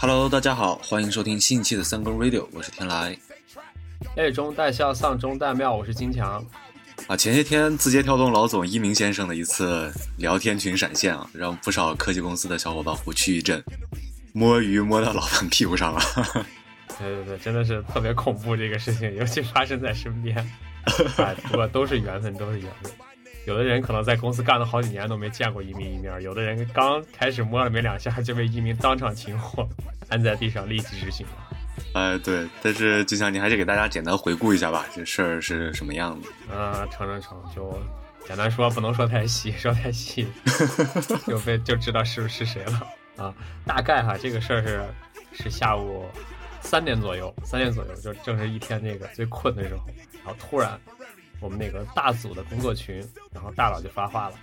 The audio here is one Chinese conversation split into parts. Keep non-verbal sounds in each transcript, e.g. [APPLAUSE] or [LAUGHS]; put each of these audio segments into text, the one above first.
Hello，大家好，欢迎收听新一期的三更 Radio，我是天来。泪中带笑，丧中带妙，我是金强。啊，前些天字节跳动老总一鸣先生的一次聊天群闪现啊，让不少科技公司的小伙伴虎躯一震。摸鱼摸到老板屁股上了。[LAUGHS] 对对对，真的是特别恐怖这个事情，[LAUGHS] 尤其发生在身边。哎，不过都是缘分，都是缘分。有的人可能在公司干了好几年都没见过一民一面，有的人刚开始摸了没两下就被一民当场擒获，按在地上立即执行了。哎，对，但是就像你还是给大家简单回顾一下吧，这事儿是什么样子？啊，成成成，就简单说，不能说太细，说太细 [LAUGHS] 就被就知道是是谁了啊。大概哈，这个事儿是是下午三点左右，三点左右就正是一天那个最困的时候，然后突然我们那个大组的工作群，然后大佬就发话了，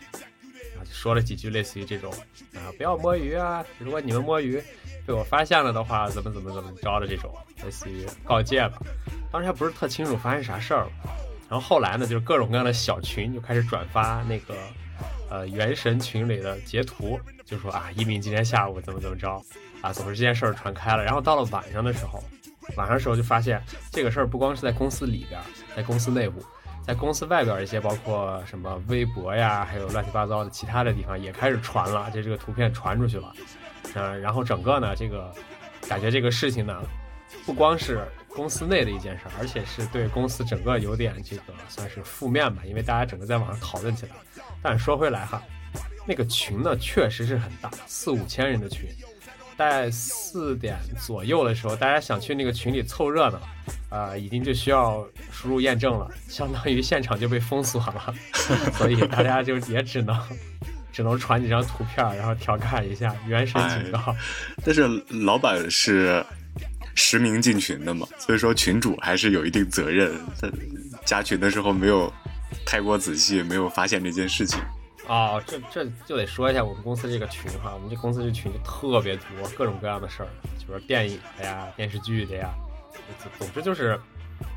啊，就说了几句类似于这种啊，不要摸鱼啊，如果你们摸鱼被我发现了的话，怎么怎么怎么着的这种，类似于告诫吧。当时还不是特清楚发生啥事儿了。然后后来呢，就是各种各样的小群就开始转发那个呃原神群里的截图，就说啊一鸣今天下午怎么怎么着啊，总之这件事儿传开了。然后到了晚上的时候，晚上的时候就发现这个事儿不光是在公司里边，在公司内部，在公司外边一些包括什么微博呀，还有乱七八糟的其他的地方也开始传了，这这个图片传出去了，嗯、然后整个呢这个感觉这个事情呢。不光是公司内的一件事儿，而且是对公司整个有点这个算是负面吧，因为大家整个在网上讨论起来。但说回来哈，那个群呢确实是很大，四五千人的群。在四点左右的时候，大家想去那个群里凑热闹，啊、已经就需要输入验证了，相当于现场就被封锁了，[LAUGHS] 所以大家就也只能只能传几张图片，然后调侃一下原神警告。但是老板是实名进群的嘛，所以说群主还是有一定责任。他加群的时候没有太过仔细，没有发现这件事情。哦，这这就得说一下我们公司这个群哈，我们这公司这群就特别多，各种各样的事儿，就是电影的呀、电视剧的呀，总之就是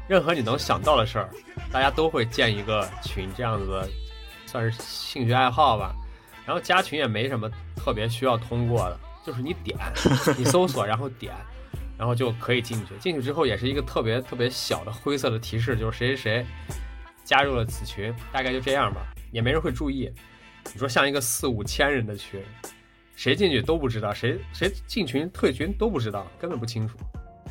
任何你能想到的事儿，大家都会建一个群，这样子的算是兴趣爱好吧。然后加群也没什么特别需要通过的，就是你点，你搜索然后点，然后就可以进去。进去之后也是一个特别特别小的灰色的提示，就是谁谁谁加入了此群，大概就这样吧，也没人会注意。你说像一个四五千人的群，谁进去都不知道，谁谁进群退群都不知道，根本不清楚。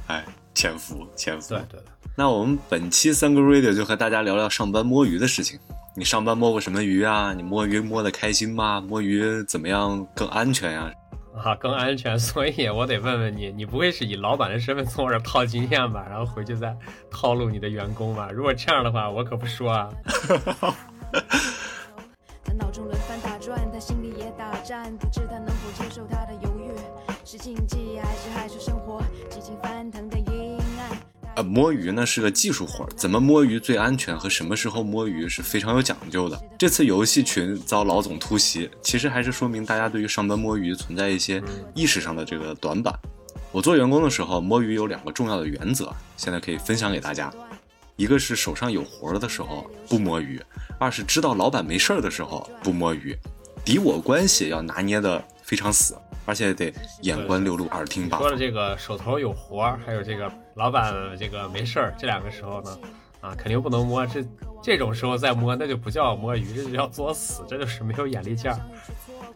哎，潜伏，潜伏。对对的，那我们本期三个 radio 就和大家聊聊上班摸鱼的事情。你上班摸过什么鱼啊？你摸鱼摸得开心吗？摸鱼怎么样更安全呀、啊，更安全，[LAUGHS] 所以我得问问你，你不会是以老板的身份从我这儿套经验吧？然后回去再套路你的员工吧？如果这样的话，我可不说啊。[LAUGHS] [LAUGHS] 他脑中轮番打转，他心里也打战，不知他能否接受他的犹豫，是禁忌还是害羞生活，激情翻腾的阴暗。呃，摸鱼呢是个技术活儿，怎么摸鱼最安全和什么时候摸鱼是非常有讲究的。这次游戏群遭老总突袭，其实还是说明大家对于上班摸鱼存在一些意识上的这个短板。我做员工的时候，摸鱼有两个重要的原则，现在可以分享给大家。一个是手上有活儿的时候不摸鱼，二是知道老板没事儿的时候不摸鱼。敌我关系要拿捏的非常死，而且得眼观六路，耳听八方。说了这个手头有活儿，还有这个老板这个没事儿，这两个时候呢，啊，肯定不能摸。这这种时候再摸，那就不叫摸鱼，这就叫作死，这就是没有眼力见儿。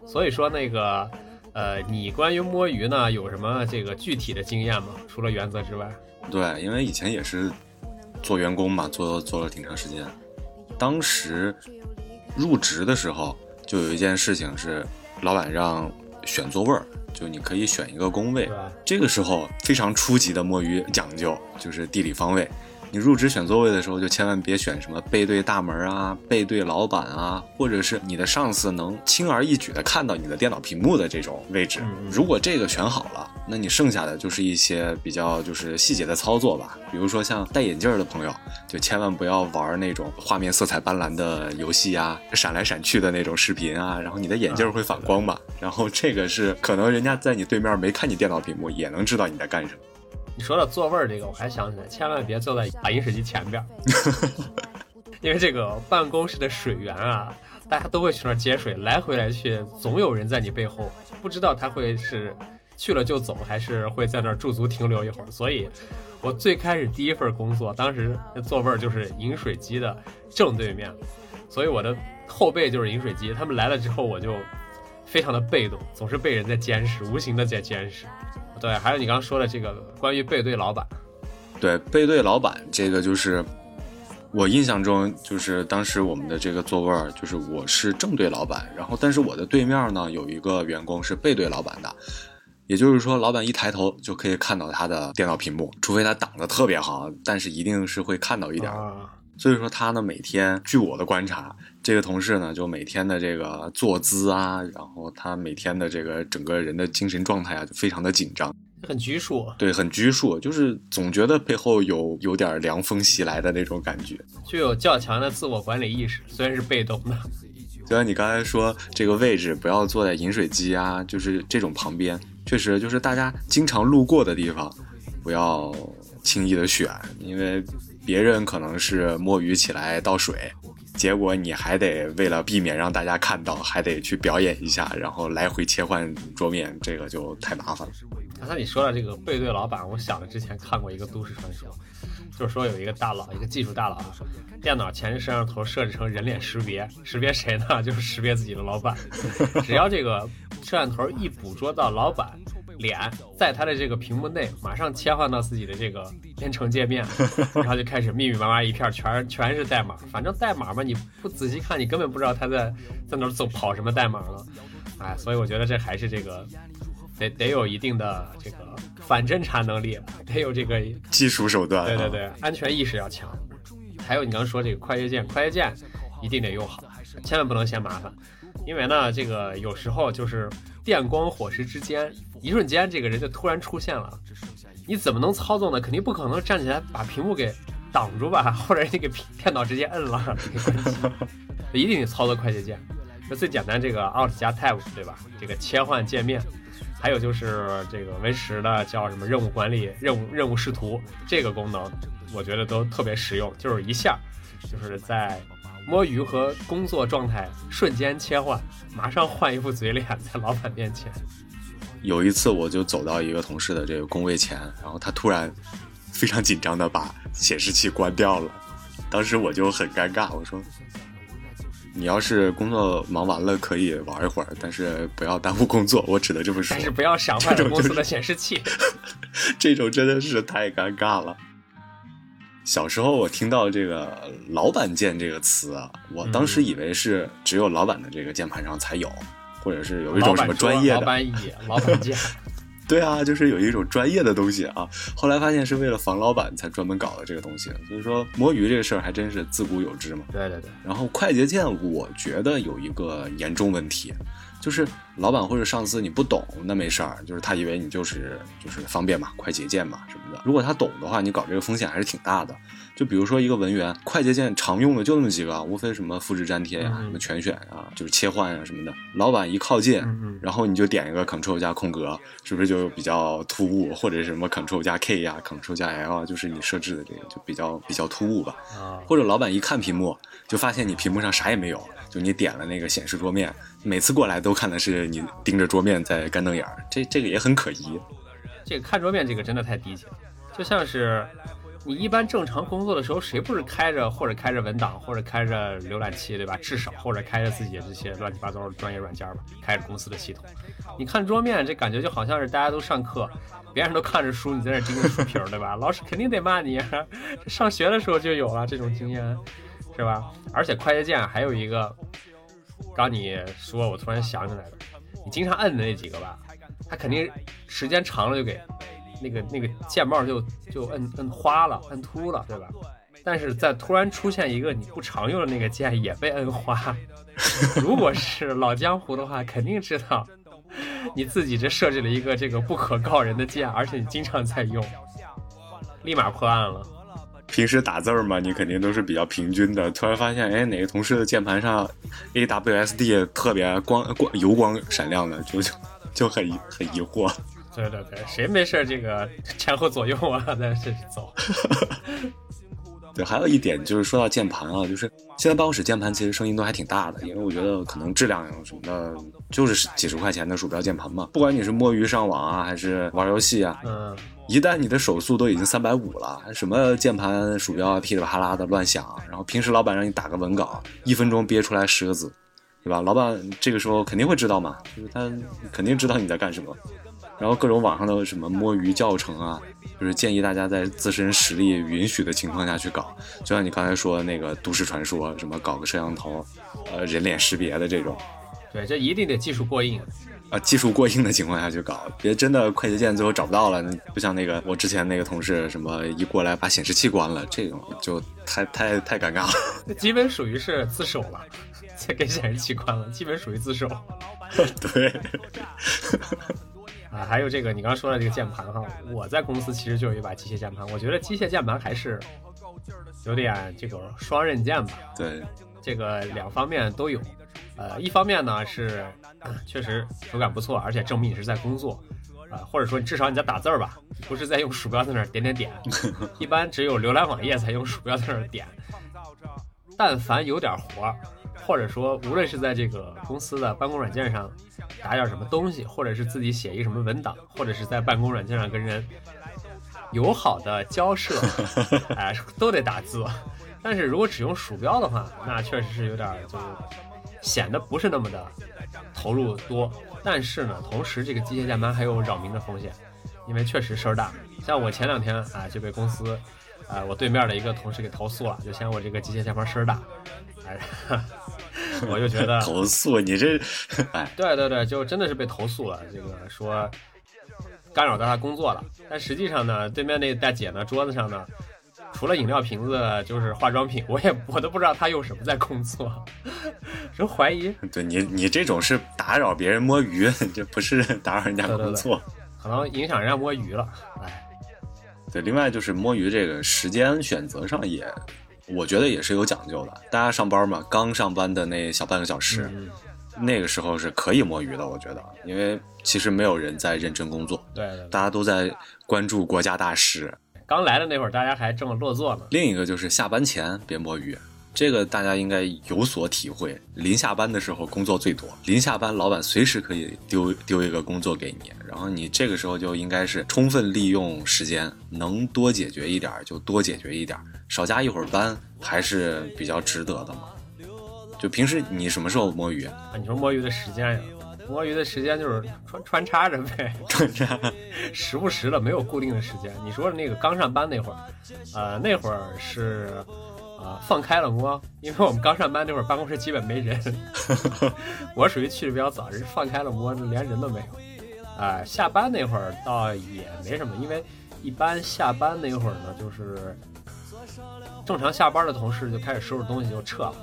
所以说那个，呃，你关于摸鱼呢有什么这个具体的经验吗？除了原则之外？对，因为以前也是做员工嘛，做做了挺长时间。当时入职的时候，就有一件事情是，老板让选座位儿，就你可以选一个工位。这个时候非常初级的摸鱼讲究，就是地理方位。你入职选座位的时候，就千万别选什么背对大门啊、背对老板啊，或者是你的上司能轻而易举的看到你的电脑屏幕的这种位置。如果这个选好了，那你剩下的就是一些比较就是细节的操作吧，比如说像戴眼镜儿的朋友，就千万不要玩那种画面色彩斑斓的游戏啊，闪来闪去的那种视频啊，然后你的眼镜儿会反光嘛，然后这个是可能人家在你对面没看你电脑屏幕，也能知道你在干什么。你说到座位儿这个，我还想起来，千万别坐在打饮水机前边儿，[LAUGHS] 因为这个办公室的水源啊，大家都会去那儿接水，来回来去，总有人在你背后，不知道他会是去了就走，还是会在那儿驻足停留一会儿。所以，我最开始第一份工作，当时那座位就是饮水机的正对面，所以我的后背就是饮水机。他们来了之后，我就非常的被动，总是被人在监视，无形的在监视。对，还有你刚刚说的这个关于背对老板，对，背对老板这个就是我印象中，就是当时我们的这个座位儿，就是我是正对老板，然后但是我的对面呢有一个员工是背对老板的，也就是说，老板一抬头就可以看到他的电脑屏幕，除非他挡得特别好，但是一定是会看到一点所以说他呢，每天据我的观察，这个同事呢，就每天的这个坐姿啊，然后他每天的这个整个人的精神状态啊，就非常的紧张，很拘束，对，很拘束，就是总觉得背后有有点凉风袭来的那种感觉。具有较强的自我管理意识，虽然是被动的。就像你刚才说，这个位置不要坐在饮水机啊，就是这种旁边，确实就是大家经常路过的地方，不要轻易的选，因为别人可能是摸鱼起来倒水，结果你还得为了避免让大家看到，还得去表演一下，然后来回切换桌面，这个就太麻烦了。刚才你说到这个背对老板，我想着之前看过一个都市传说，就是说有一个大佬，一个技术大佬啊，电脑前置摄像头设置成人脸识别，识别谁呢？[LAUGHS] 就是识别自己的老板。[LAUGHS] 只要这个摄像头一捕捉到老板脸，在他的这个屏幕内，马上切换到自己的这个编程界面，然后就开始密密麻麻一片，全全是代码。反正代码嘛，你不仔细看，你根本不知道他在在哪儿走跑什么代码了。哎，所以我觉得这还是这个得得有一定的这个反侦查能力，得有这个技术手段、啊，对对对，安全意识要强。还有你刚刚说这个快捷键，快捷键一定得用好，千万不能嫌麻烦，因为呢，这个有时候就是电光火石之间，一瞬间这个人就突然出现了，你怎么能操纵呢？肯定不可能站起来把屏幕给挡住吧，或者你给电脑直接摁了 [LAUGHS] 一定得操作快捷键。那最简单这个 Alt 加 Tab 对吧？这个切换界面。还有就是这个 Win 十的叫什么任务管理、任务任务视图这个功能，我觉得都特别实用，就是一下，就是在摸鱼和工作状态瞬间切换，马上换一副嘴脸在老板面前。有一次我就走到一个同事的这个工位前，然后他突然非常紧张的把显示器关掉了，当时我就很尴尬，我说。你要是工作忙完了可以玩一会儿，但是不要耽误工作。我指的这么说，但是不要闪坏了公司的显示器。[LAUGHS] 这种真的是太尴尬了。小时候我听到这个“老板键”这个词啊，我当时以为是只有老板的这个键盘上才有，或者是有一种什么专业的老板椅、老板键。对啊，就是有一种专业的东西啊。后来发现是为了防老板才专门搞的这个东西，所以说摸鱼这个事儿还真是自古有之嘛。对对对。然后快捷键，我觉得有一个严重问题，就是老板或者上司你不懂那没事儿，就是他以为你就是就是方便嘛，快捷键嘛什么的。如果他懂的话，你搞这个风险还是挺大的。就比如说一个文员，快捷键常用的就那么几个，无非什么复制粘贴呀、嗯什么全选啊，就是切换啊什么的。老板一靠近，嗯然后你就点一个 Ctrl 加空格，是不是就比较突兀？或者是什么 Ctrl 加 K 呀、Ctrl 加 L 啊，就是你设置的这个就比较比较突兀吧。啊，或者老板一看屏幕，就发现你屏幕上啥也没有，就你点了那个显示桌面，每次过来都看的是你盯着桌面在干瞪眼儿，这这个也很可疑。这个看桌面这个真的太低级了，就像是你一般正常工作的时候，谁不是开着或者开着文档，或者开着浏览器，对吧？至少或者开着自己这些乱七八糟的专业软件吧，开着公司的系统。你看桌面，这感觉就好像是大家都上课，别人都看着书，你在那盯着书皮儿，对吧？老师肯定得骂你，上学的时候就有了这种经验，是吧？而且快捷键还有一个，刚你说，我突然想起来了，你经常摁的那几个吧，它肯定时间长了就给那个那个键帽就就摁摁花了，摁秃了，对吧？但是在突然出现一个你不常用的那个键也被摁花，[LAUGHS] 如果是老江湖的话，肯定知道你自己这设置了一个这个不可告人的键，而且你经常在用，立马破案了。平时打字儿嘛，你肯定都是比较平均的。突然发现，哎，哪个同事的键盘上 A W S D 特别光光油光闪亮的，就就就很很疑惑。对对对，谁没事这个前后左右啊，在这走。[LAUGHS] 对，还有一点就是说到键盘啊，就是现在办公室键盘其实声音都还挺大的，因为我觉得可能质量什么的，就是几十块钱的鼠标键盘嘛。不管你是摸鱼上网啊，还是玩游戏啊，嗯，一旦你的手速都已经三百五了，什么键盘鼠标噼里啪啦的乱响，然后平时老板让你打个文稿，一分钟憋出来十个字，对吧？老板这个时候肯定会知道嘛，就是他肯定知道你在干什么。然后各种网上的什么摸鱼教程啊，就是建议大家在自身实力允许的情况下去搞，就像你刚才说的那个都市传说，什么搞个摄像头，呃，人脸识别的这种，对，这一定得技术过硬。啊，技术过硬的情况下去搞，别真的快捷键最后找不到了，不像那个我之前那个同事，什么一过来把显示器关了，这种就太太太尴尬了。[LAUGHS] 那基本属于是自首了，才给显示器关了，基本属于自首。[LAUGHS] 对，啊，还有这个你刚刚说的这个键盘哈，我在公司其实就有一把机械键盘，我觉得机械键盘还是有点这个双刃剑吧，对，这个两方面都有。呃，一方面呢是呃确实手感不错，而且证明你是在工作，啊、或者说至少你在打字儿吧，不是在用鼠标在那儿点点点。[LAUGHS] 一般只有浏览网页才用鼠标在那儿点。但凡有点活儿，或者说无论是在这个公司的办公软件上打点什么东西，或者是自己写一个什么文档，或者是在办公软件上跟人友好的交涉，[LAUGHS] 哎、都得打字。但是如果只用鼠标的话，那确实是有点儿就显得不是那么的投入多。但是呢，同时这个机械键盘还有扰民的风险，因为确实声儿大。像我前两天啊就被公司啊我对面的一个同事给投诉了，就嫌我这个机械键盘声儿大，哎，[LAUGHS] 我就觉得 [LAUGHS] 投诉你这，哎，对对对，就真的是被投诉了。这个说干扰到他工作了，但实际上呢，对面那大姐呢，桌子上呢，除了饮料瓶子就是化妆品，我也我都不知道他用什么在工作，就怀疑对你你这种是打扰别人摸鱼，[LAUGHS] 这不是打扰人家对对对工作。可能影响人家摸鱼了。哎，对，另外就是摸鱼这个时间选择上也，我觉得也是有讲究的。大家上班嘛，刚上班的那小半个小时，嗯，那个时候是可以摸鱼的，我觉得，因为其实没有人在认真工作，对，大家都在关注国家大事。刚来的那会儿，大家还这么落座呢。另一个就是下班前别摸鱼，这个大家应该有所体会。临下班的时候工作最多，临下班老板随时可以丢丢一个工作给你，然后你这个时候就应该是充分利用时间，能多解决一点儿就多解决一点儿，少加一会儿班还是比较值得的嘛。就平时你什么时候摸鱼？啊，你说摸鱼的时间呀？摸鱼的时间就是穿穿插着呗，穿插。时不时的没有固定的时间。你说的那个刚上班那会儿，呃，那会儿是呃放开了摸，因为我们刚上班那会儿办公室基本没人，[LAUGHS] 我属于去的比较早，人放开了摸，连人都没有。啊、下班那会儿倒也没什么，因为一般下班那会儿呢，就是正常下班的同事就开始收拾东西就撤了。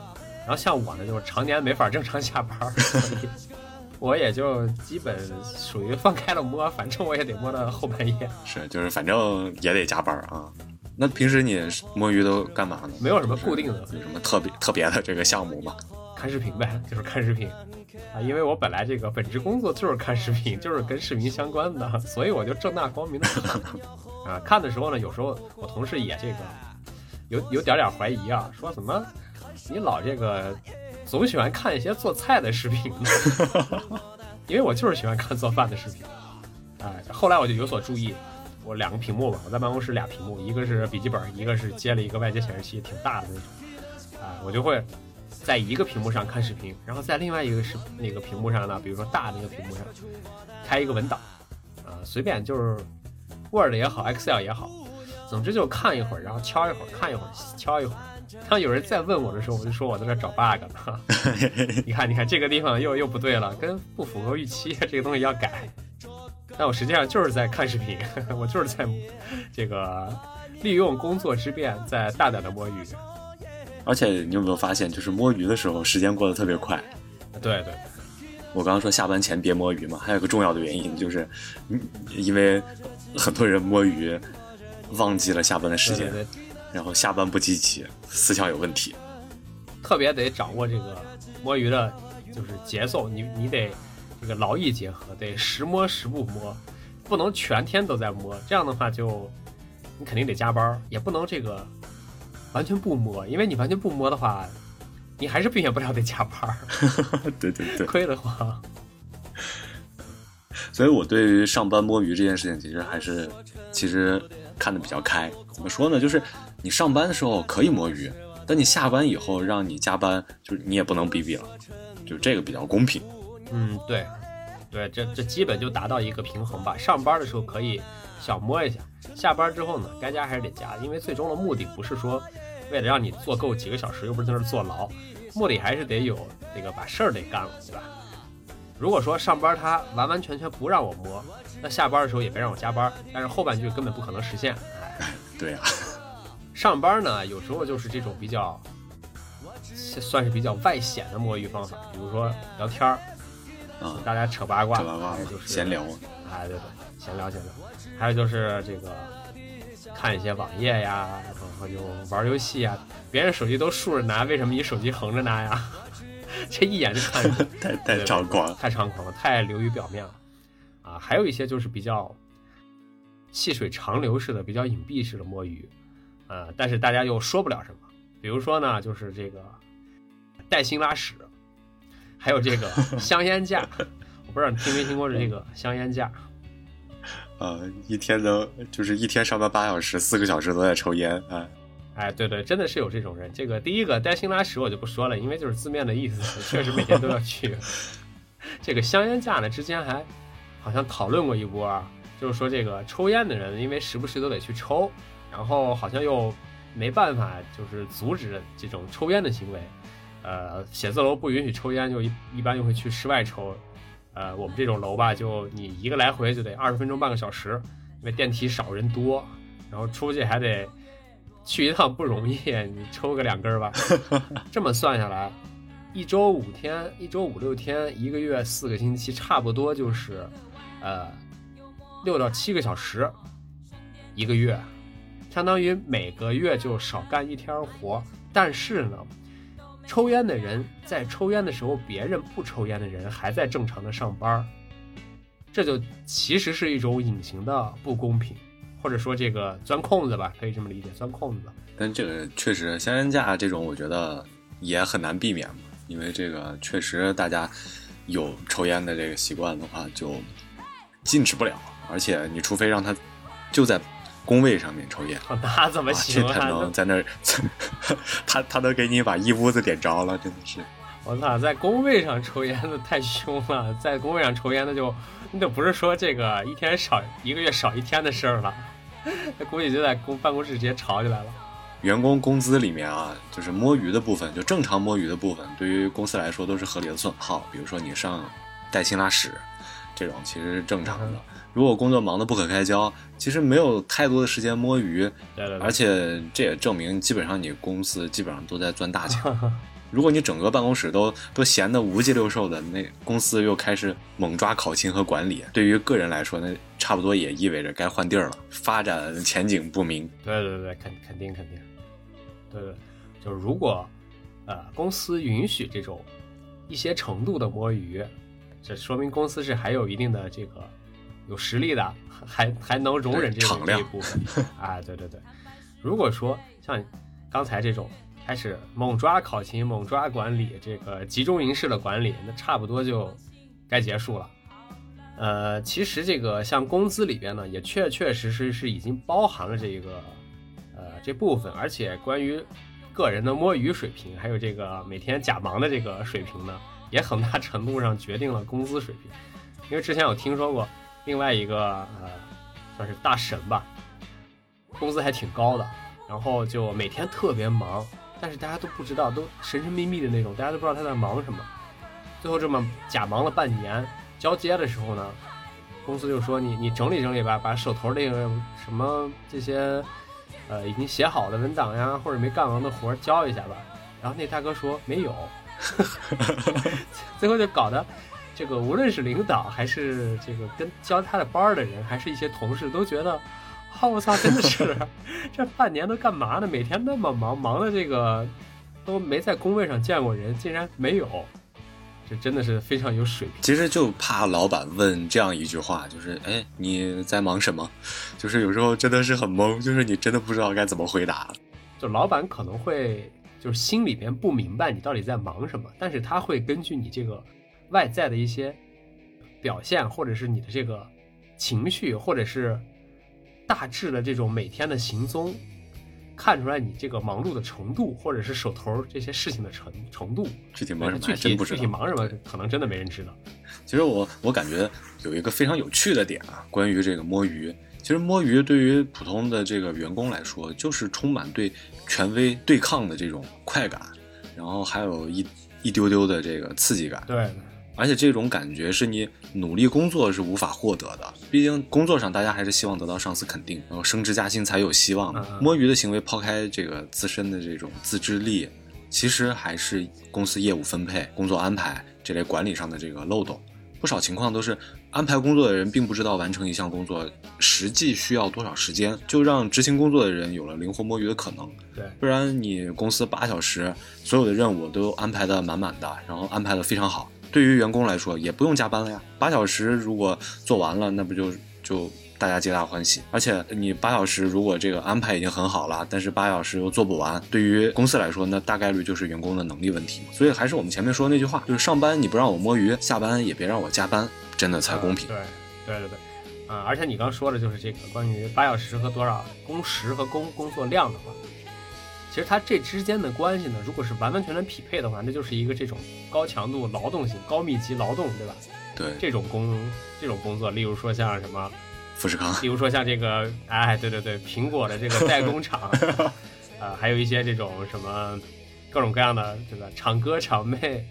然后像我呢，就是常年没法正常下班，所以我也就基本属于放开了摸，反正我也得摸到后半夜，是，就是反正也得加班儿啊。那平时你摸鱼都干嘛呢？没有什么固定的，有什么特别特别的这个项目吗？看视频呗，就是看视频啊。因为我本来这个本职工作就是看视频，[LAUGHS] 就是跟视频相关的，所以我就正大光明的看 [LAUGHS] 啊。看的时候呢，有时候我同事也这个有有点点怀疑啊，说怎么你老这个总喜欢看一些做菜的视频呢？[LAUGHS] 因为我就是喜欢看做饭的视频。哎，后来我就有所注意，我两个屏幕吧，我在办公室俩屏幕，一个是笔记本，一个是接了一个外接显示器，挺大的那种。啊，我就会在一个屏幕上看视频，然后在另外一个视那个屏幕上呢，比如说大的那个屏幕上开一个文档，啊，随便就是 Word 也好，Excel 也好，总之就看一会儿，然后敲一会儿，看一会儿，敲一会儿。当有人再问我的时候，我就说我在这找 bug 呢。[LAUGHS] 你看，你看这个地方又又不对了，跟不符合预期，这个东西要改。但我实际上就是在看视频，[LAUGHS] 我就是在这个利用工作之便，在大胆的摸鱼。而且你有没有发现，就是摸鱼的时候时间过得特别快？对对，我刚刚说下班前别摸鱼嘛，还有个重要的原因就是，嗯因为很多人摸鱼忘记了下班的时间，对对对，然后下班不积极，思想有问题。特别得掌握这个摸鱼的，就是节奏，你你得这个劳逸结合，得时摸时不摸，不能全天都在摸，这样的话就你肯定得加班儿，也不能这个完全不摸，因为你完全不摸的话，你还是避免不了得加班儿，[LAUGHS] 对对对，[LAUGHS] 亏得慌，所以我对于上班摸鱼这件事情，其实还是其实看得比较开。怎么说呢？就是你上班的时候可以摸鱼，但你下班以后让你加班，就是你也不能逼逼了，就这个比较公平。嗯，对，对，这这基本就达到一个平衡吧。上班的时候可以小摸一下，下班之后呢，该加还是得加，因为最终的目的不是说为了让你做够几个小时，又不是在那儿坐牢，目的还是得有那个把事儿得干了，对吧？如果说上班他完完全全不让我摸，那下班的时候也别让我加班，但是后半句根本不可能实现。哎，[LAUGHS] 对呀、上班呢，有时候就是这种比较算是比较外显的摸鱼方法，比如说聊天儿，啊，大家扯八卦，这八卦就是闲聊，哎，对对，闲聊闲聊，还有就是这个看一些网页呀，然后就玩游戏呀。别人手机都竖着拿，为什么你手机横着拿呀？[LAUGHS] 这一眼就看出来 [LAUGHS] 太太猖狂。太猖狂了，太流于表面了啊！还有一些就是比较细水长流式的、比较隐蔽式的摸鱼，呃，但是大家又说不了什么。比如说呢，就是这个带薪拉屎，还有这个 [LAUGHS] 香烟架，我不知道你听没听过这个香烟架。呃，一天能就是一天上班八小时，四个小时都在抽烟，哎，哎，对对，真的是有这种人。这个第一个带薪拉屎我就不说了，因为就是字面的意思，确实每天都要去。[LAUGHS] 这个香烟架呢，之前还好像讨论过一波啊，就是说这个抽烟的人，因为时不时都得去抽，然后好像又没办法就是阻止这种抽烟的行为。呃，写字楼不允许抽烟，就一一般就会去室外抽。呃，我们这种楼吧，就你一个来回就得二十分钟半个小时，因为电梯少人多，然后出去还得去一趟不容易，你抽个两根儿吧。[LAUGHS] 这么算下来，一周五天，一周五六天，一个月四个星期，差不多就是呃六到七个小时一个月，相当于每个月就少干一天活。但是呢，抽烟的人在抽烟的时候，别人不抽烟的人还在正常的上班，这就其实是一种隐形的不公平，或者说这个钻空子吧，可以这么理解，钻空子。但这个确实香烟架这种，我觉得也很难避免嘛，因为这个确实大家有抽烟的这个习惯的话，就禁止不了，而且你除非让他就在工位上面抽烟。哦那怎么啊，行啊？这才能在那儿，[LAUGHS] 他他都给你把一屋子点着了，真的是。我操，在工位上抽烟的太凶了，在工位上抽烟那就那就不是说这个一天少一个月少一天的事儿了，[LAUGHS] 那估计就在公办公室直接吵起来了。员工工资里面啊，就是摸鱼的部分，就正常摸鱼的部分，对于公司来说都是合理的损耗。比如说你上带薪拉屎，这种其实是正常的嗯。如果工作忙得不可开交，其实没有太多的时间摸鱼，对对对，而且这也证明基本上你公司基本上都在赚大钱。[LAUGHS] 如果你整个办公室都都闲得无鸡六兽的，那公司又开始猛抓考勤和管理，对于个人来说，那差不多也意味着该换地儿了，发展前景不明。对对对，肯肯定肯定，对对，就是如果呃公司允许这种一些程度的摸鱼，这说明公司是还有一定的这个有实力的，还还能容忍这种这一部分。[LAUGHS] 啊，对对对，如果说像刚才这种开始猛抓考勤、猛抓管理，这个集中营式的管理，那差不多就该结束了。呃，其实这个像工资里边呢，也确确实实是已经包含了这个呃这部分，而且关于个人的摸鱼水平，还有这个每天假忙的这个水平呢，也很大程度上决定了工资水平。因为之前有听说过另外一个呃算是大神吧，工资还挺高的，然后就每天特别忙，但是大家都不知道，都神神秘秘的那种，大家都不知道他在忙什么。最后这么假忙了半年，交接的时候呢，公司就说你你整理整理吧，把手头那个什么这些呃已经写好的文档呀，或者没干完的活儿交一下吧。然后那大哥说没有，[LAUGHS] 最后就搞得这个无论是领导还是这个跟教他的班儿的人，还是一些同事，都觉得，啊，[LAUGHS] 我操，真的是 [LAUGHS] 这半年都干嘛呢？每天那么忙，忙的这个都没在工位上见过人，竟然没有，这真的是非常有水平。其实就怕老板问这样一句话，就是哎你在忙什么？就是有时候真的是很懵，就是你真的不知道该怎么回答。就老板可能会就是心里边不明白你到底在忙什么，但是他会根据你这个外在的一些表现，或者是你的这个情绪，或者是大致的这种每天的行踪，看出来你这个忙碌的程度，或者是手头这些事情的程程度。具体忙什么具体具还真不知道。体忙什么，可能真的没人知道。其实我我感觉有一个非常有趣的点啊，关于这个摸鱼。其实摸鱼对于普通的这个员工来说，就是充满对权威对抗的这种快感，然后还有一一丢丢的这个刺激感。对，而且这种感觉是你努力工作是无法获得的，毕竟工作上大家还是希望得到上司肯定，然后升职加薪才有希望摸鱼的行为抛开这个自身的这种自制力，其实还是公司业务分配、工作安排这类管理上的这个漏洞。不少情况都是安排工作的人并不知道完成一项工作实际需要多少时间，就让执行工作的人有了灵活摸鱼的可能。对，不然你公司八小时所有的任务都安排的满满的，然后安排的非常好，对于员工来说也不用加班了呀。八小时如果做完了，那不就就大家皆大欢喜。而且你八小时如果这个安排已经很好了，但是八小时又做不完，对于公司来说，那大概率就是员工的能力问题。所以还是我们前面说的那句话，就是上班你不让我摸鱼，下班也别让我加班，真的才公平。对，对对对，啊、而且你刚说的就是这个关于八小时和多少工时和工工作量的话，其实它这之间的关系呢，如果是完完全全匹配的话，那就是一个这种高强度劳动性、高密集劳动，对吧？对，这种工这种工作，例如说像什么，富士康例如说像这个，哎，对对对，苹果的这个代工厂，[LAUGHS] 呃，还有一些这种什么各种各样的这个厂哥厂妹，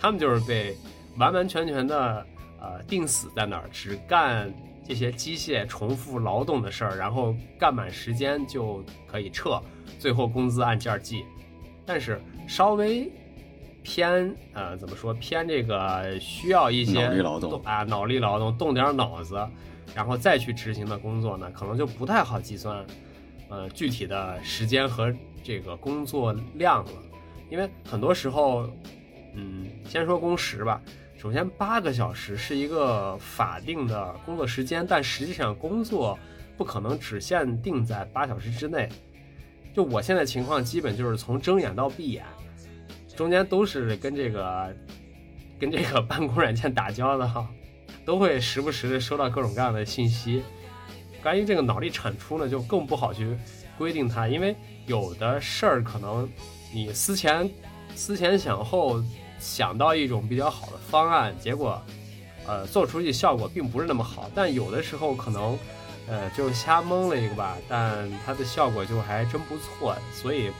他们就是被完完全全的呃定死在那儿，只干这些机械重复劳动的事儿，然后干满时间就可以撤，最后工资按件儿计。但是稍微偏呃怎么说偏这个需要一些脑力劳动啊脑力劳动动点脑子，然后再去执行的工作呢，可能就不太好计算呃具体的时间和这个工作量了，因为很多时候，嗯，先说工时吧。首先，八个小时是一个法定的工作时间，但实际上工作不可能只限定在八小时之内。就我现在情况，基本就是从睁眼到闭眼，中间都是跟这个跟这个办公软件打交道，都会时不时的收到各种各样的信息。关于这个脑力产出呢，就更不好去规定它，因为有的事儿可能你思前思前想后想到一种比较好的方案，结果呃做出去效果并不是那么好，但有的时候可能呃就瞎蒙了一个吧，但它的效果就还真不错，所以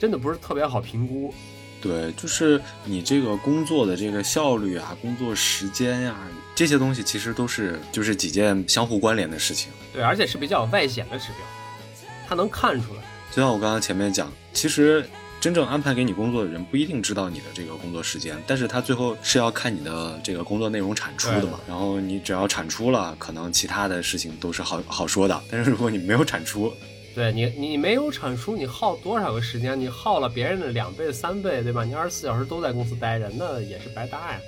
真的不是特别好评估。对，就是你这个工作的这个效率啊，工作时间呀、这些东西其实都是就是几件相互关联的事情。对，而且是比较外显的指标，它能看出来。就像我刚刚前面讲，其实真正安排给你工作的人不一定知道你的这个工作时间，但是他最后是要看你的这个工作内容产出的嘛。然后你只要产出了，可能其他的事情都是好好说的。但是如果你没有产出，对你，你没有产出，你耗多少个时间？你耗了别人的两倍、三倍，对吧？你二十四小时都在公司待着，那也是白搭呀。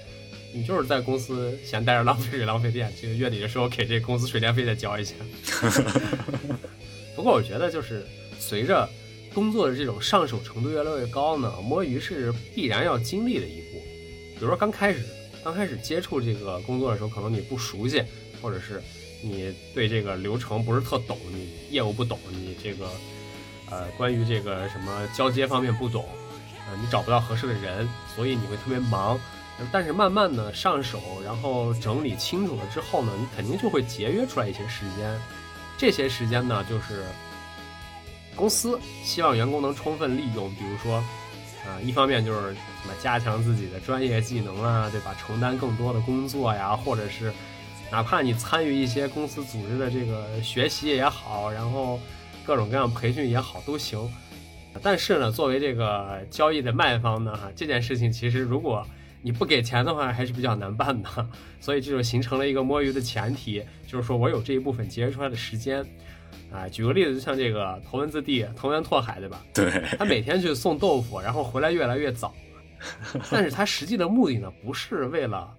你就是在公司闲待着，浪费水、[LAUGHS] 浪费电。这个月底的时候给这公司水电费再交一下。[LAUGHS] 不过我觉得，就是随着工作的这种上手程度越来越高呢，摸鱼是必然要经历的一步。比如说刚开始，刚开始接触这个工作的时候，可能你不熟悉，或者是你对这个流程不是特懂，你业务不懂，你这个呃关于这个什么交接方面不懂，呃你找不到合适的人，所以你会特别忙。但是慢慢的上手，然后整理清楚了之后呢，你肯定就会节约出来一些时间。这些时间呢，就是公司希望员工能充分利用，比如说，啊、一方面就是什么加强自己的专业技能啊，对吧？承担更多的工作呀，或者是哪怕你参与一些公司组织的这个学习也好，然后各种各样培训也好都行。但是呢，作为这个交易的卖方呢，哈，这件事情其实如果你不给钱的话还是比较难办的，[LAUGHS] 所以这就形成了一个摸鱼的前提，就是说我有这一部分节约出来的时间。啊，举个例子，就像这个头文字 D 藤原拓海，对吧？对，他每天去送豆腐，然后回来越来越早，[LAUGHS] 但是他实际的目的呢，不是为了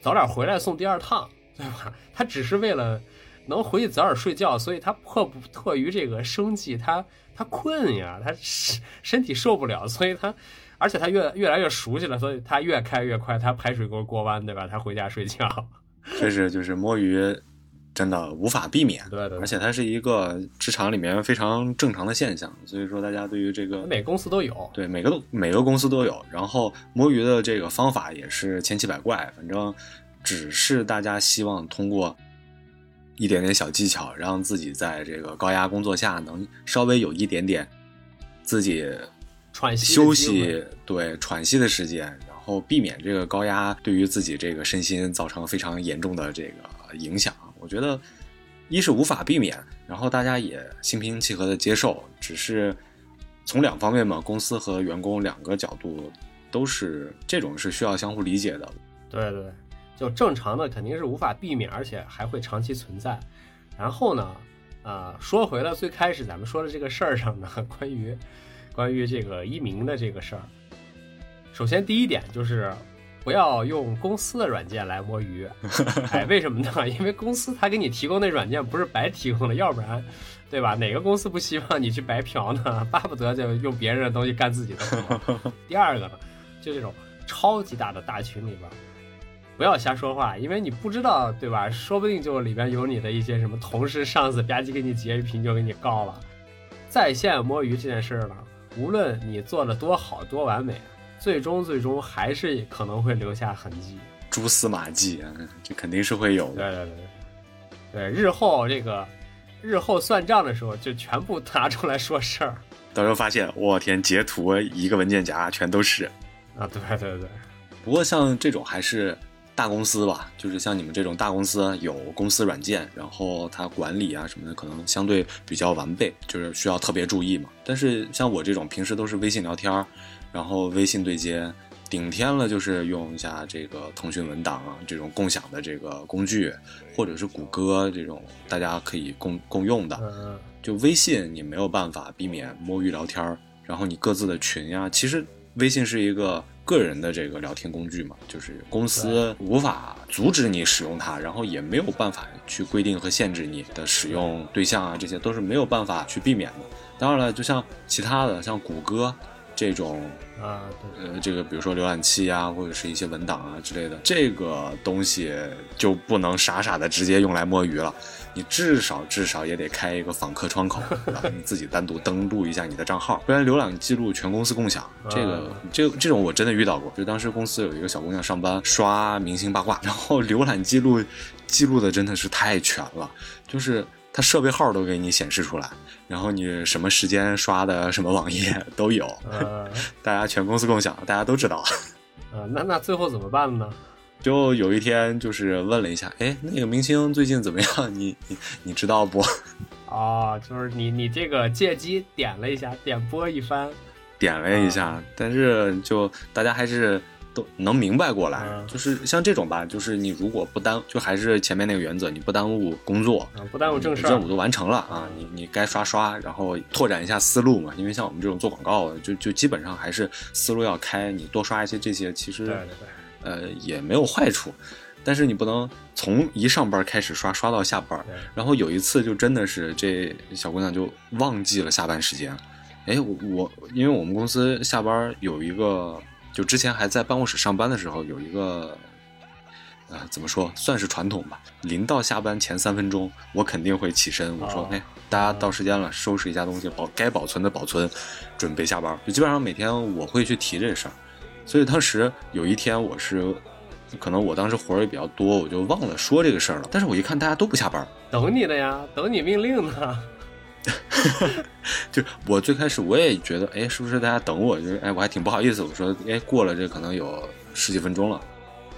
早点回来送第二趟，对吧？他只是为了能回去早点睡觉，所以他迫不迫于这个生计，他他困呀，他身身体受不了，所以他，而且他越越来越熟悉了，所以他越开越快，他排水沟过弯，对吧？他回家睡觉，[LAUGHS] 这是就是摸鱼，真的无法避免。对对而且它是一个职场里面非常正常的现象，所以说大家对于这个每个公司都有，对每个都每个公司都有，然后摸鱼的这个方法也是千奇百怪，反正只是大家希望通过一点点小技巧，让自己在这个高压工作下能稍微有一点点自己喘息休息，对喘息的时间，然后避免这个高压对于自己这个身心造成非常严重的这个影响。我觉得一是无法避免，然后大家也心平气和的接受，只是从两方面嘛，公司和员工两个角度都是这种是需要相互理解的。对对，就正常的肯定是无法避免，而且还会长期存在。然后呢，呃，说回了最开始咱们说的这个事儿上呢，[LAUGHS] 关于关于这个一鸣的这个事儿，首先第一点就是不要用公司的软件来摸鱼。[LAUGHS] 哎，为什么呢？因为公司他给你提供那软件不是白提供的，要不然，对吧？哪个公司不希望你去白嫖呢？[LAUGHS] 巴不得就用别人的东西干自己的活。[LAUGHS] 第二个呢，就这种超级大的大群里边儿，不要瞎说话，因为你不知道，对吧？说不定就里边有你的一些什么同事、上司，吧唧给你截一屏就给你告了。在线摸鱼这件事儿呢，无论你做的多好多完美，最终最终还是可能会留下痕迹。蛛丝马迹，啊这肯定是会有的。对对对对，对，日后这个日后算账的时候，就全部拿出来说事儿到时候发现，我天，截图一个文件夹全都是。啊！对对对，不过像这种还是大公司吧，就是像你们这种大公司有公司软件，然后它管理啊什么的可能相对比较完备，就是需要特别注意嘛。但是像我这种平时都是微信聊天儿，然后微信对接，顶天了就是用一下这个腾讯文档啊这种共享的这个工具，或者是谷歌这种大家可以共共用的。嗯就微信你没有办法避免摸鱼聊天儿，然后你各自的群呀，其实微信是一个个人的这个聊天工具嘛，就是公司无法阻止你使用它，然后也没有办法去规定和限制你的使用对象啊，这些都是没有办法去避免的。当然了，就像其他的，像谷歌这种啊，对呃，这个比如说浏览器啊，或者是一些文档啊之类的，这个东西就不能傻傻的直接用来摸鱼了。你至少至少也得开一个访客窗口，[LAUGHS] 然后你自己单独登录一下你的账号，不然浏览记录全公司共享。这个这这种我真的遇到过，就当时公司有一个小姑娘上班刷明星八卦，然后浏览记录记录的真的是太全了，就是它设备号都给你显示出来，然后你什么时间刷的什么网页都有。呃大家全公司共享，大家都知道。呃，[LAUGHS] 那那最后怎么办呢？就有一天就是问了一下，哎，那个明星最近怎么样？你你你知道不？哦，[LAUGHS] 就是你你这个借机点了一下，点播一番，点了一下，但是就大家还是都能明白过来。嗯就是像这种吧，就是你如果不耽，就还是前面那个原则，你不耽误工作，啊，不耽误正事任务。都完成了啊，你你该刷刷，然后拓展一下思路嘛。因为像我们这种做广告的，就就基本上还是思路要开，你多刷一些这些，其实。呃也没有坏处。但是你不能从一上班开始刷刷到下班，然后有一次就真的是这小姑娘就忘记了下班时间。哎，我我因为我们公司下班有一个，就之前还在办公室上班的时候有一个，呃，怎么说算是传统吧。临到下班前三分钟，我肯定会起身，我说哦：“哎，大家到时间了，收拾一下东西，保该保存的保存，准备下班。”就基本上每天我会去提这事儿。所以当时有一天我是，可能我当时活儿也比较多，我就忘了说这个事儿了。但是我一看大家都不下班，等你的呀，等你命令呢。[LAUGHS] 就我最开始我也觉得，哎，是不是大家等我？就是哎，我还挺不好意思，我说，哎，过了这可能有十几分钟了。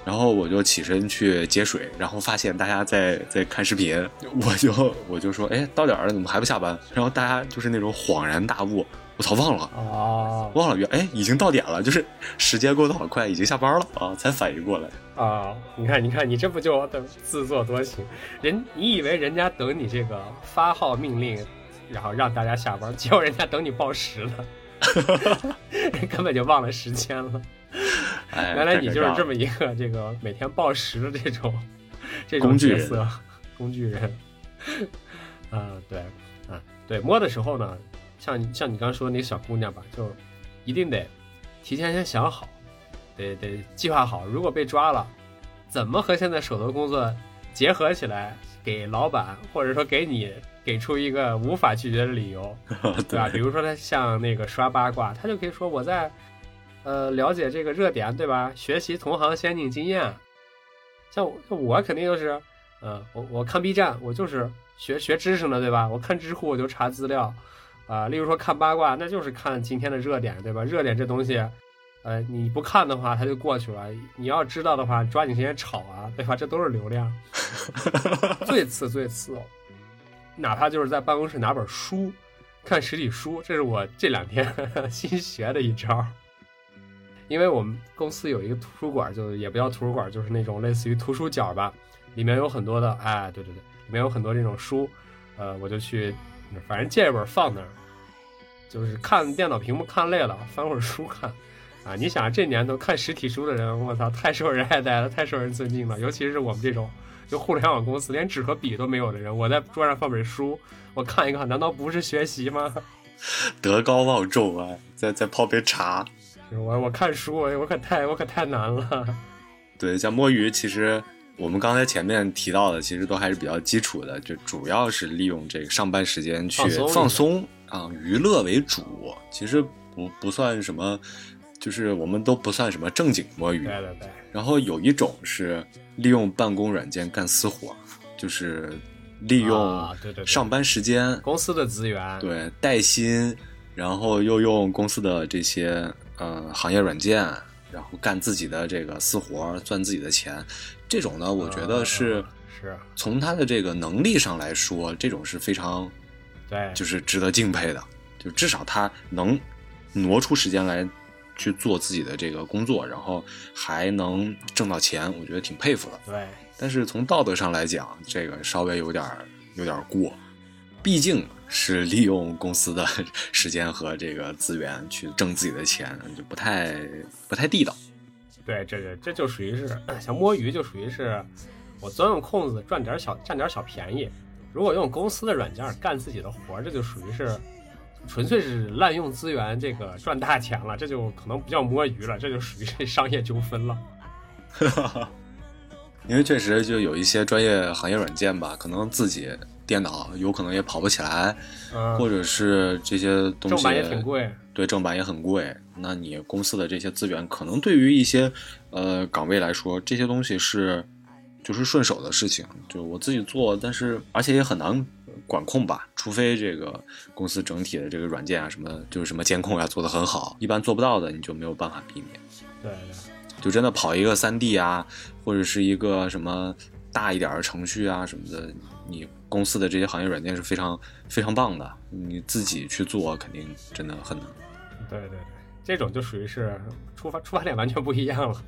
然后我就起身去接水，然后发现大家在在看视频，我就我就说，哎，到点了，怎么还不下班？然后大家就是那种恍然大悟，我操，忘了。啊忘了，原哎已经到点了，就是时间过得好快，已经下班了啊，才反应过来。啊，你看，你看，你这不就等自作多情？人，你以为人家等你这个发号命令，然后让大家下班，结果人家等你报时了，人 [LAUGHS] 根本就忘了时间了。哎，原来你就是这么么一个这个每天报时的这种 [LAUGHS] 这种角色，工具人。[LAUGHS] 啊，对，啊，对，摸的时候呢，像你像你刚说的那个小姑娘吧，就一定得提前先想好，得得计划好，如果被抓了，怎么和现在手头工作结合起来，给老板或者说给你给出一个无法拒绝的理由，[LAUGHS] 对吧？比如说他像那个刷八卦，他就可以说我在呃了解这个热点，对吧？学习同行先进经验。像我我肯定就是，呃，我我看 B 站，我就是学学知识呢，对吧？我看知乎我就查资料，啊、例如说看八卦，那就是看今天的热点，对吧？热点这东西，呃，你不看的话，它就过去了。你要知道的话，抓紧时间炒啊，对吧？这都是流量。[LAUGHS] 最次最次哦，哪怕就是在办公室拿本书，看实体书，这是我这两天 [LAUGHS] 新学的一招。因为我们公司有一个图书馆，就也不叫图书馆，就是那种类似于图书角吧，里面有很多的，哎，对对对，里面有很多这种书，呃，我就去，反正借一本放那儿，就是看电脑屏幕看累了，翻会儿书看。啊，你想这年头看实体书的人，我操，太受人爱戴了，太受人尊敬了。尤其是我们这种就互联网公司，连纸和笔都没有的人，我在桌上放本书，我看一看，难道不是学习吗？德高望重啊，再再泡杯茶。[LAUGHS] 我我看书，我我可太我可太难了。对，像摸鱼，其实我们刚才前面提到的，其实都还是比较基础的，就主要是利用这个上班时间去放松放松啊，娱乐为主。其实不不算什么，就是我们都不算什么正经摸鱼。对对对，然后有一种是利用办公软件干私活，就是利用上班时间，公司的资源，对带薪，然后又用公司的这些呃行业软件，然后干自己的这个私活，赚自己的钱。这种呢，我觉得是啊是，从他的这个能力上来说，这种是非常对，就是值得敬佩的。就至少他能挪出时间来去做自己的这个工作，然后还能挣到钱，我觉得挺佩服的。对，但是从道德上来讲，这个稍微有点儿有点过，毕竟是利用公司的时间和这个资源去挣自己的钱，就不太不太地道。对，这个这就属于是像摸鱼，就属于是我钻用空子赚点小占点小便宜。如果用公司的软件干自己的活，这就属于是纯粹是滥用资源，这个赚大钱了，这就可能不叫摸鱼了，这就属于是商业纠纷了。[LAUGHS] 因为确实就有一些专业行业软件吧，可能自己电脑有可能也跑不起来，嗯，或者是这些东西正版也挺贵。对，正版也很贵。那你公司的这些资源，可能对于一些呃岗位来说，这些东西是就是顺手的事情，就我自己做，但是而且也很难管控吧，除非这个公司整体的这个软件啊什么，就是什么监控啊做得很好，一般做不到的，你就没有办法避免。对对，就真的跑一个三 D 啊，或者是一个什么大一点的程序啊什么的，你公司的这些行业软件是非常非常棒的，你自己去做肯定真的很难。对对对，这种就属于是出发出发点完全不一样了，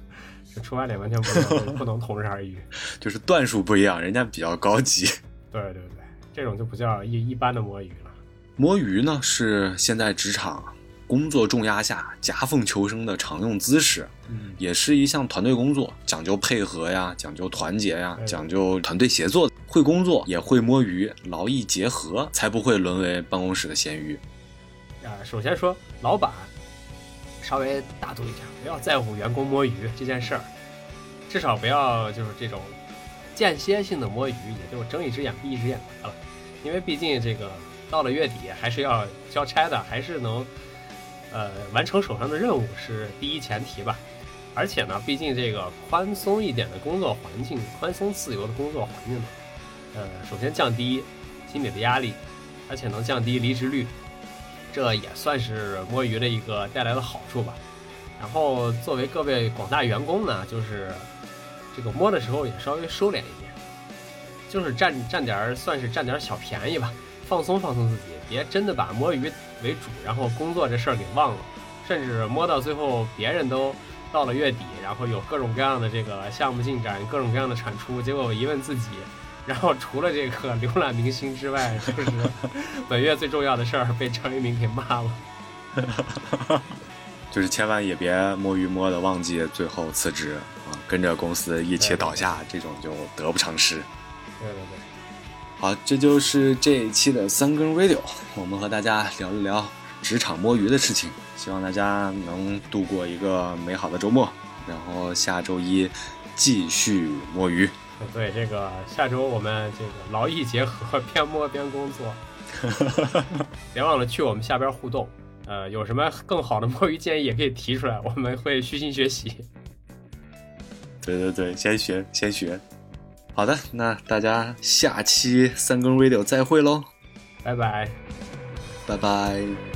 这出发点完全不一样，不能同日而语。[LAUGHS] 就是段数不一样，人家比较高级。对 [LAUGHS] 对对，这种就不叫一一般的摸鱼了。摸鱼呢是现在职场工作重压下夹缝求生的常用姿势，嗯，也是一项团队工作，讲究配合呀，讲究团结呀，讲究团队协作，会工作也会摸鱼，劳逸结合，才不会沦为办公室的咸鱼。啊，首先说老板稍微大度一点，不要在乎员工摸鱼这件事儿，至少不要就是这种间歇性的摸鱼，也就睁一只眼闭一只眼得了。因为毕竟这个到了月底还是要交差的，还是能呃完成手上的任务是第一前提吧。而且呢，毕竟这个宽松一点的工作环境，宽松自由的工作环境呢，呃，首先降低心理的压力，而且能降低离职率。这也算是摸鱼的一个带来的好处吧。然后作为各位广大员工呢，就是这个摸的时候也稍微收敛一点，就是占占点算是占点小便宜吧，放松放松自己，别真的把摸鱼为主，然后工作这事儿给忘了，甚至摸到最后别人都到了月底，然后有各种各样的这个项目进展，各种各样的产出，结果我一问自己，然后除了这个浏览明星之外，就是 [LAUGHS] 本月最重要的事儿被张一鸣给骂了。[LAUGHS] 就是千万也别摸鱼摸的忘记最后辞职啊，跟着公司一起倒下，这种就得不偿失。对对对，好，这就是这一期的三更 radio，我们和大家聊一聊职场摸鱼的事情，希望大家能度过一个美好的周末，然后下周一继续摸鱼。对这个下周我们这个劳逸结合，[LAUGHS] 边摸边工作。[LAUGHS] 别忘了去我们下边互动，呃，有什么更好的摸鱼建议也可以提出来，我们会虚心学习。对对对，先学先学。好的，那大家下期三更 radio 再会喽，拜拜。拜拜。